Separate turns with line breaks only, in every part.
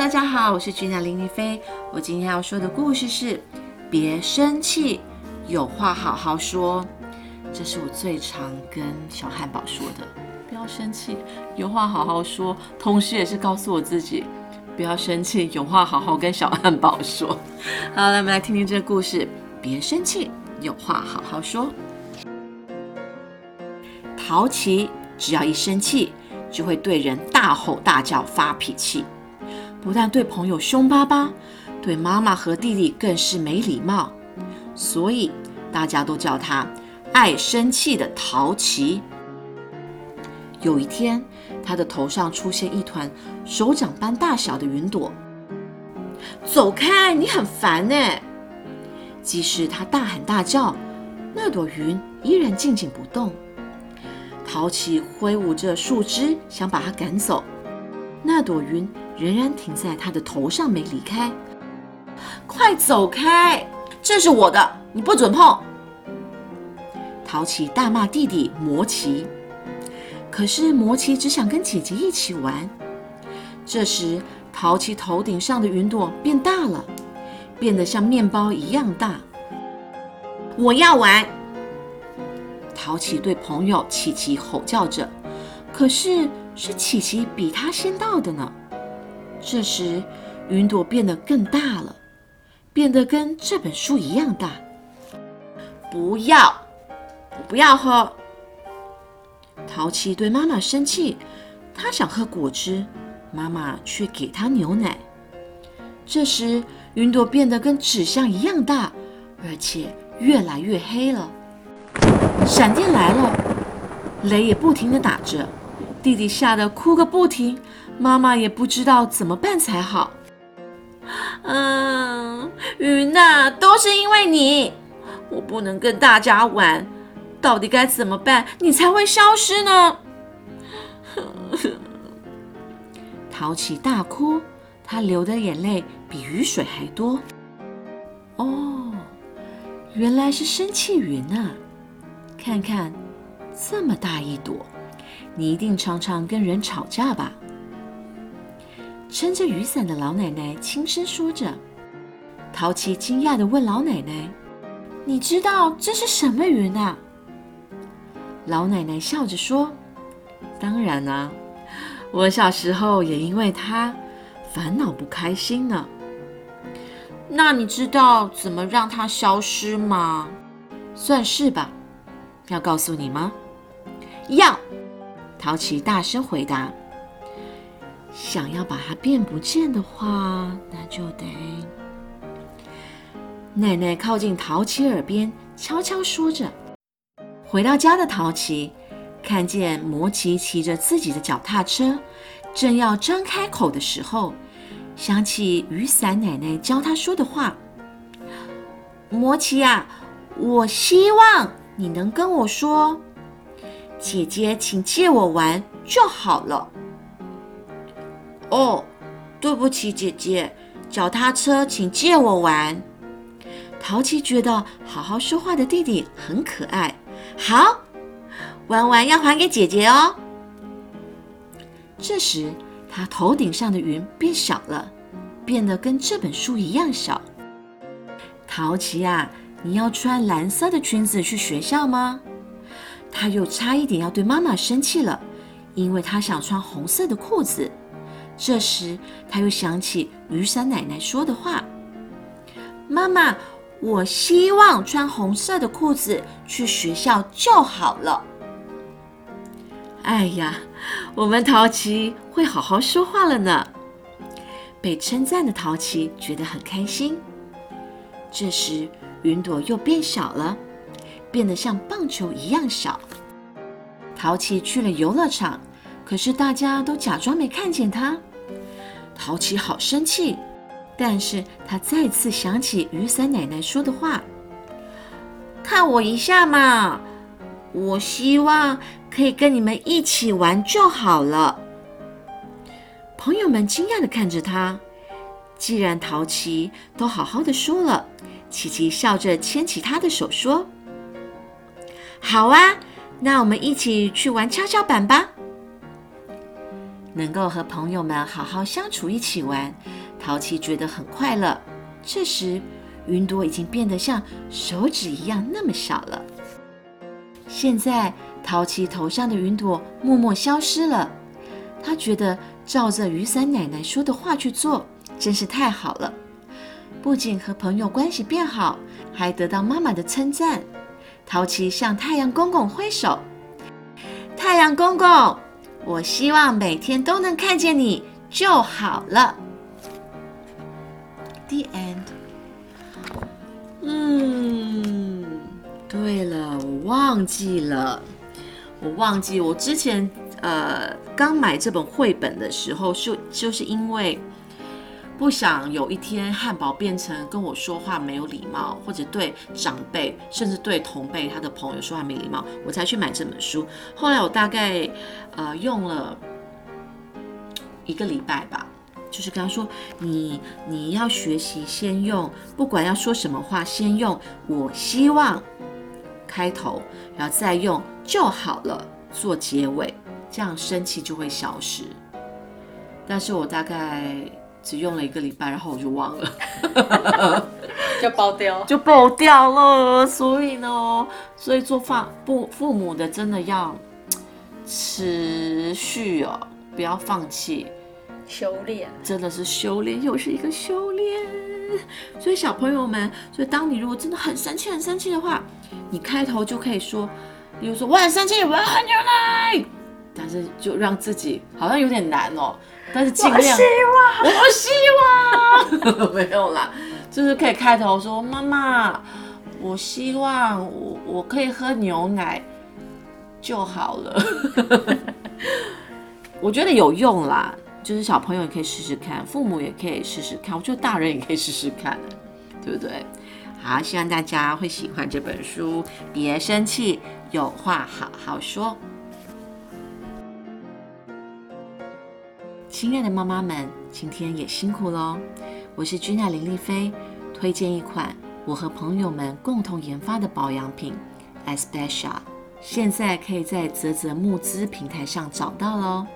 大家好，我是君娜林丽菲。我今天要说的故事是：别生气，有话好好说。这是我最常跟小汉堡说的。不要生气，有话好好说。同时，也是告诉我自己，不要生气，有话好好跟小汉堡说。好，来我们来听听这个故事。别生气，有话好好说。淘气只要一生气，就会对人大吼大叫、发脾气。不但对朋友凶巴巴，对妈妈和弟弟更是没礼貌，所以大家都叫他爱生气的淘气。有一天，他的头上出现一团手掌般大小的云朵，走开，你很烦呢！即使他大喊大叫，那朵云依然静静不动。淘气挥舞着树枝，想把它赶走，那朵云。仍然停在他的头上没离开，快走开！这是我的，你不准碰！淘气大骂弟弟魔奇，可是魔奇只想跟姐姐一起玩。这时，淘气头顶上的云朵变大了，变得像面包一样大。我要玩！淘气对朋友琪琪吼叫着，可是是琪琪比他先到的呢。这时，云朵变得更大了，变得跟这本书一样大。不要，不要喝！淘气对妈妈生气，他想喝果汁，妈妈却给他牛奶。这时，云朵变得跟纸箱一样大，而且越来越黑了。闪电来了，雷也不停地打着，弟弟吓得哭个不停。妈妈也不知道怎么办才好。嗯，云呐，都是因为你，我不能跟大家玩，到底该怎么办，你才会消失呢？淘气大哭，他流的眼泪比雨水还多。哦，原来是生气云啊！看看，这么大一朵，你一定常常跟人吵架吧？撑着雨伞的老奶奶轻声说着。淘气惊讶地问老奶奶：“你知道这是什么云啊？”老奶奶笑着说：“当然啊，我小时候也因为它烦恼不开心呢。”那你知道怎么让它消失吗？算是吧。要告诉你吗？要。淘气大声回答。想要把它变不见的话，那就得……奶奶靠近淘气耳边悄悄说着。回到家的淘气看见魔奇骑着自己的脚踏车，正要张开口的时候，想起雨伞奶奶教他说的话：“魔奇呀，我希望你能跟我说，姐姐，请借我玩就好了。”哦，对不起，姐姐，脚踏车，请借我玩。淘气觉得好好说话的弟弟很可爱，好，玩完要还给姐姐哦。这时，他头顶上的云变小了，变得跟这本书一样小。淘气啊，你要穿蓝色的裙子去学校吗？他又差一点要对妈妈生气了，因为他想穿红色的裤子。这时，他又想起雨伞奶奶说的话：“妈妈，我希望穿红色的裤子去学校就好了。”哎呀，我们淘气会好好说话了呢。被称赞的淘气觉得很开心。这时，云朵又变小了，变得像棒球一样小。淘气去了游乐场，可是大家都假装没看见他。淘气好生气，但是他再次想起雨伞奶奶说的话：“看我一下嘛，我希望可以跟你们一起玩就好了。”朋友们惊讶的看着他。既然淘气都好好的说了，琪琪笑着牵起他的手说：“好啊，那我们一起去玩跷跷板吧。”能够和朋友们好好相处，一起玩，淘气觉得很快乐。这时，云朵已经变得像手指一样那么小了。现在，淘气头上的云朵默默消失了。他觉得照着雨伞奶奶说的话去做，真是太好了。不仅和朋友关系变好，还得到妈妈的称赞。淘气向太阳公公挥手：“太阳公公，我希望每天都能看见你就好了。” The end。嗯，对了，我忘记了，我忘记我之前呃刚买这本绘本的时候，就就是因为。不想有一天汉堡变成跟我说话没有礼貌，或者对长辈甚至对同辈他的朋友说话没礼貌，我才去买这本书。后来我大概呃用了一个礼拜吧，就是跟他说：“你你要学习先用，不管要说什么话，先用我希望开头，然后再用就好了做结尾，这样生气就会消失。”但是我大概。只用了一个礼拜，然后我就忘了，
就爆掉，
就爆掉了。所以呢，所以做父父父母的真的要持续哦，不要放弃，
修炼，
真的是修炼，又是一个修炼。所以小朋友们，所以当你如果真的很生气、很生气的话，你开头就可以说，比如说我很生气，我要喝牛奶，但是就让自己好像有点难哦。但是尽量，我
希望，
我希望，没有啦，就是可以开头说妈妈，我希望我我可以喝牛奶就好了。我觉得有用啦，就是小朋友也可以试试看，父母也可以试试看，我觉得大人也可以试试看，对不对？好，希望大家会喜欢这本书，别生气，有话好好说。亲爱的妈妈们，今天也辛苦喽！我是君娜林丽菲，推荐一款我和朋友们共同研发的保养品 ——Especial 现在可以在泽泽募资平台上找到喽。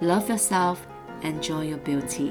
Love yourself, enjoy your beauty.